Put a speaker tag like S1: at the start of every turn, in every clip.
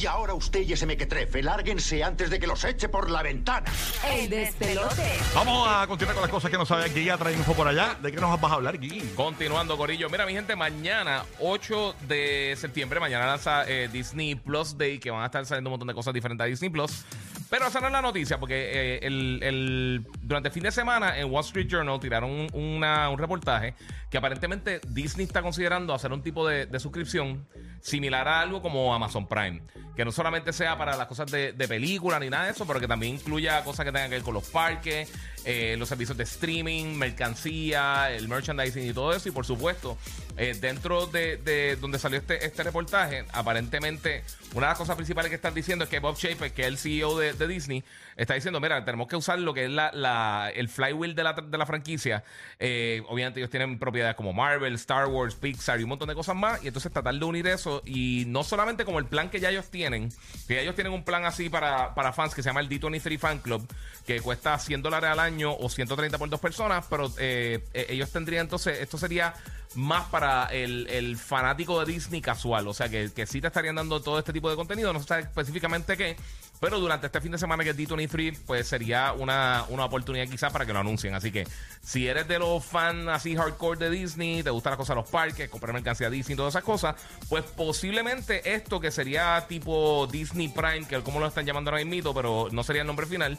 S1: Y ahora usted y ese mequetrefe, lárguense antes de que los eche por la ventana.
S2: El despelote.
S3: Vamos a continuar con las cosas que no sabe Guilla. Trae info por allá. ¿De qué nos vas a hablar, Guilla?
S4: Continuando, Corillo. Mira, mi gente, mañana, 8 de septiembre, mañana lanza eh, Disney Plus Day, que van a estar saliendo un montón de cosas diferentes a Disney Plus. Pero esa no es la noticia, porque eh, el, el- durante el fin de semana en Wall Street Journal tiraron un, una- un reportaje que aparentemente Disney está considerando hacer un tipo de, de suscripción similar a algo como Amazon Prime. Que no solamente sea para las cosas de, de película ni nada de eso, pero que también incluya cosas que tengan que ver con los parques, eh, los servicios de streaming, mercancía, el merchandising y todo eso. Y por supuesto, eh, dentro de, de donde salió este, este reportaje, aparentemente una de las cosas principales que están diciendo es que Bob Shaper, que es el CEO de, Disney, está diciendo, mira, tenemos que usar lo que es la- el flywheel de la, de la franquicia. Eh, obviamente ellos tienen propiedades como Marvel, Star Wars, Pixar y un montón de cosas más. Y entonces tratar de unir eso y no solamente como el plan que ya ellos tienen, que ya ellos tienen un plan así para, para fans que se llama el D23 Fan Club, que cuesta 100 dólares al año o 130 por dos personas, pero eh, eh, ellos tendrían entonces, esto sería más para el, fanático de Disney casual, o sea que, que sí te estarían dando todo este tipo de contenido, no sabe específicamente qué, pero durante este fin de semana que es D23, pues sería una, una oportunidad quizás para que lo anuncien. Así que si eres de los fans así hardcore de Disney, te gustan las cosas de los parques, comprar mercancía Disney todas esas cosas, pues posiblemente esto que sería tipo Disney Prime, que como lo están llamando ahora mismo, pero no sería el nombre final,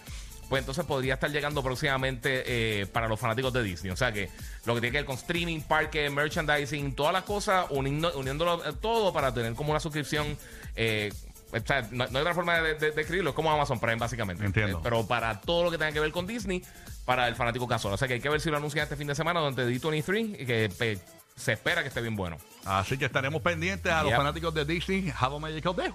S4: pues entonces podría estar llegando próximamente eh, para los fanáticos de Disney. O sea que lo que tiene que ver con streaming, parque, merchandising, todas las cosas, uniendo, uniéndolo eh, todo para tener como una suscripción. eh, o sea, no, no hay otra forma de, de- de escribirlo, es como Amazon Prime básicamente.
S3: Entiendo.
S4: Eh, pero para todo lo que tenga que ver con Disney, para el fanático casual. O sea que hay que ver si lo anuncian este fin de semana durante D23 y que eh, se espera que esté bien bueno.
S3: Así que estaremos pendientes a los
S4: Yep.
S3: fanáticos de Disney. A Magical Day.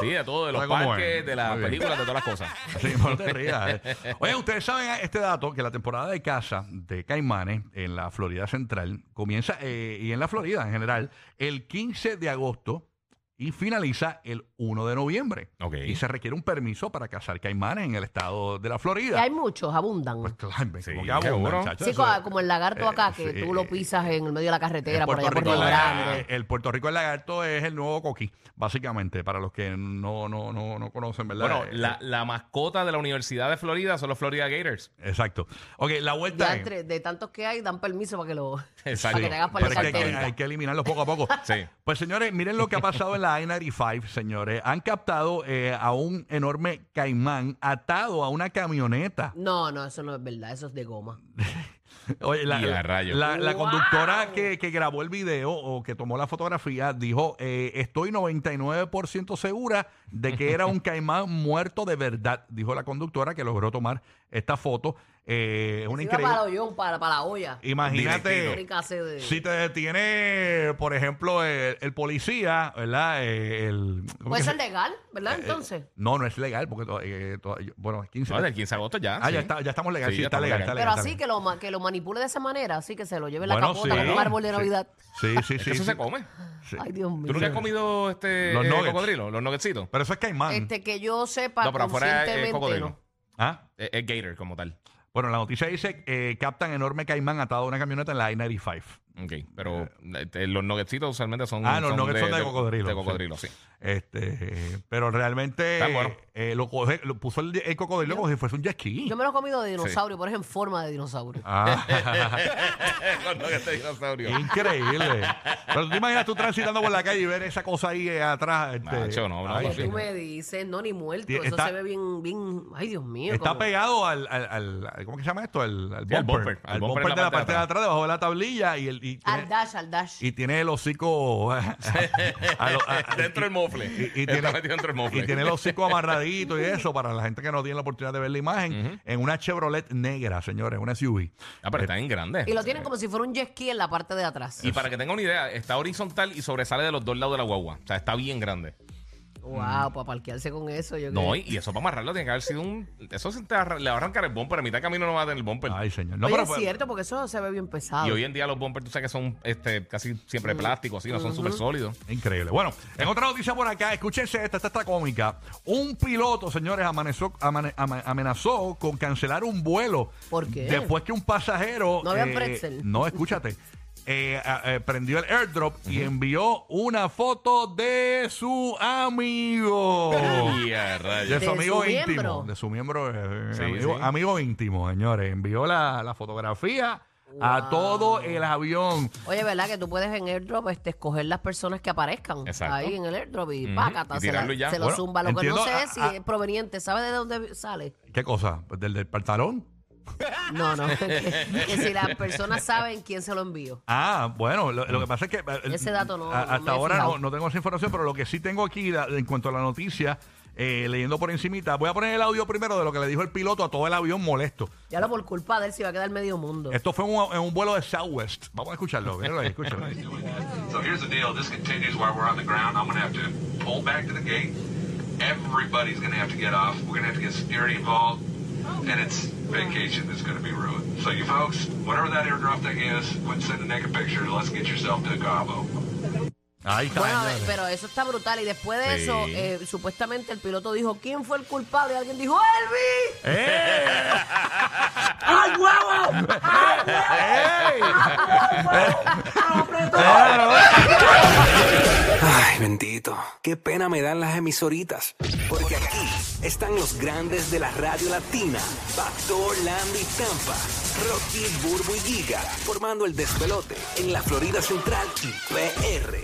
S4: Sí, de todo, de los
S3: ¿Sabe cómo
S4: parques,
S3: es?
S4: de las
S3: Muy bien.
S4: películas, de todas las cosas.
S3: Sí, no te rías. eh. Oye, ustedes saben este dato, que la temporada de caza de caimanes en la Florida Central comienza, eh, y en la Florida en general, el 15 de agosto y finaliza el 1 de noviembre. Y se requiere un permiso para cazar caimanes en el estado de la
S2: Y
S3: Florida.
S2: hay muchos, abundan.
S3: Pues claro,
S4: Sí,
S3: como que abunda,
S4: seguro.
S3: muchacho,
S2: Sí,
S3: eso
S2: co-
S3: es-
S2: como el lagarto acá, que
S3: sí.
S2: tú lo pisas en el medio de la carretera,
S3: el
S2: por allá por
S3: Rico
S2: Río
S3: el lagarto-
S2: Grande.
S3: el Puerto Rico el lagarto es el nuevo coquí, básicamente, para los que no, no, no, no conocen, ¿verdad?
S4: Bueno,
S3: Eh,
S4: la, la mascota de la Universidad de Florida son los Florida Gators.
S3: Exacto. Ok, la vuelta
S2: Ya entre- de tantos que hay, dan permiso para que lo
S4: Exacto.
S2: para que te hagas para
S3: Pero
S2: la
S3: es que hay, hay que eliminarlos poco a poco.
S4: Sí.
S3: Pues señores, miren lo que ha pasado en la I-95, señores. Han captado eh, a un enorme caimán atado a una camioneta.
S2: No, no, eso no es verdad, eso es de goma.
S3: Oye, la, la- la- la
S2: ¡Wow!
S3: conductora que, que grabó el video o que tomó la fotografía dijo, eh, estoy 99% segura de que era un caimán muerto de verdad, dijo la conductora que logró tomar esta foto. Eh, es una
S2: para
S3: increíble...
S2: el hoyón, para, para la olla.
S3: Imagínate...
S2: De-
S3: Si te detiene, por ejemplo, el, el policía, ¿verdad? Eh, el, ¿cómo
S2: Puede
S3: que
S2: ser
S3: se-
S2: legal, ¿verdad?
S3: eh,
S2: Entonces.
S3: No, no es legal, porque to- eh, to- bueno, 15.
S4: No, del 15 de agosto ya.
S3: ah,
S4: sí.
S3: ya, está, ya estamos legal,
S4: Sí,
S3: sí,
S4: ya
S3: está legal,
S4: legal.
S3: está
S2: Pero
S3: legal.
S2: así
S3: está
S2: que lo, que lo manipule de esa manera, así que se lo lleve en la
S3: Bueno,
S2: capota
S3: sí,
S2: como un árbol de
S3: sí.
S2: Navidad.
S3: Sí, sí, sí.
S4: Eso
S3: sí.
S4: se come.
S3: Sí.
S2: Ay, Dios mío.
S4: ¿Tú nunca has comido este
S3: Los
S4: eh, cocodrilo? Los nuggetscitos.
S3: Pero eso es caimán.
S2: Este que yo sepa
S4: No, pero afuera es cocodrilo.
S3: ¿Ah?
S4: Es, es gator como tal.
S3: Bueno, la noticia dice eh, captan enorme caimán atado a una camioneta en la I-95.
S4: Ok, pero eh, los nuggetscitos usualmente son.
S3: Ah, los nuggets son de cocodrilo,
S4: De cocodrilo, sí.
S3: Este, eh, pero realmente
S4: Está bueno.
S3: eh, lo, coge- lo puso el, el cocodrilo como si fuese un jet ski.
S2: Yo me lo he comido de dinosaurio, pero es en forma de dinosaurio.
S3: Ah.
S4: los nuggets de dinosaurio.
S3: Increíble. Pero tú te imaginas tú transitando por la calle y ver esa cosa ahí eh, atrás. Este,
S4: Macho, no, no,
S3: ay,
S4: no,
S2: ¿Qué
S4: sí.
S2: tú me dices? No, ni muerto. Eso
S3: está-
S2: se ve bien, bien. Ay, Dios mío.
S3: Está
S2: como-
S3: pegado al, al, al- al- ¿Cómo que se llama esto? Al, al
S4: Sí, al
S3: bumper.
S4: al bumper en
S3: de
S4: la
S3: la parte de atrás, debajo de la tablilla y, el, y, tiene,
S2: Al dash, al dash.
S3: y tiene el hocico a lo- a-
S4: dentro del mofle.
S3: y, y
S4: Está
S3: tiene,
S4: metido dentro del mofle.
S3: y tiene el hocico amarradito y eso para la gente que no tiene la oportunidad de ver la imagen en una Chevrolet negra, señores, una SUV.
S4: Ah, pero está bien grande.
S2: Y lo tienen como si fuera un jet ski en la parte de atrás.
S4: Y para que tengan una idea, está horizontal y sobresale de los dos lados de la guagua. O sea, está bien grande.
S2: Wow, para parquearse con eso. Yo
S4: No,
S2: creo.
S4: y, y eso para amarrarlo tiene que haber sido un. Eso se te arra- le va a arrancar el bumper. A mitad de camino no va a tener el bumper.
S3: Ay, señor. No,
S2: Oye,
S3: pero
S2: es cierto, porque eso se ve bien pesado.
S4: Y hoy en día los bumpers, tú sabes que son este, casi siempre plásticos, así, no son súper sólidos.
S3: Increíble. Bueno, en otra noticia por acá, escúchense esta, esta está cómica. Un piloto, señores, amanezó- amane- ama- amenazó con cancelar un vuelo.
S2: ¿Por qué?
S3: Después que un pasajero.
S2: ¿No había pretzel?
S3: No, escúchate. eh, eh, prendió el airdrop y envió una foto de su amigo. De su
S2: De
S3: amigo
S2: su
S3: íntimo.
S2: miembro.
S3: De su miembro, eh,
S4: Sí,
S3: amigo,
S4: sí.
S3: amigo íntimo, señores. Envió la, la fotografía a todo el avión.
S2: Oye, ¿verdad? Que tú puedes en airdrop este, escoger las personas que aparezcan
S4: Exacto.
S2: ahí en el airdrop y
S4: Ujú.
S2: pácata,
S4: Y
S2: se, la- se lo zumba. Lo que no sé
S3: a-
S2: es si
S3: a-
S2: es proveniente. ¿Sabe de dónde sale?
S3: ¿Qué cosa? ¿Del, del pantalón?
S2: No, no. que, que si las personas saben quién se lo envió.
S3: Ah, bueno, lo, lo que pasa es que... eh,
S2: Ese dato no-
S3: a-
S2: no me
S3: hasta
S2: he
S3: ahora
S2: fijado.
S3: no, no tengo esa información, pero lo que sí tengo aquí la- en cuanto a la noticia, eh, leyendo por encimita, voy a poner el audio primero de lo que le dijo el piloto a todo el avión molesto.
S2: Ya lo por culpa de él se va a quedar medio mundo.
S3: Esto fue un- en un vuelo de Southwest. Vamos a escucharlo, míralo ahí, escúchalo ahí.
S5: So here's the deal. This continues while we're on the ground. I'm going to have to pull back to the gate. Everybody's going to have to get off. We're going to have to get security involved. And it's vacation that's going to be ruined. So you folks, whatever that airdrop thing is, quit sending naked pictures. Let's get yourself to Cabo.
S3: Está.
S2: Bueno,
S3: señores.
S2: pero eso está brutal. Y después de
S4: Sí.
S2: eso, eh, supuestamente el piloto dijo, ¿quién fue el culpable? Y alguien dijo, ¡Elvis!
S3: ¡Eh!
S2: ¡Ay, huevo!
S3: ¡Ey!
S6: Ay, Qué pena me dan las emisoritas. Porque aquí están los grandes de la radio latina. Pastor, Landy, Tampa. Rocky, Burbu y Giga. Formando el despelote en la Florida Central y PR.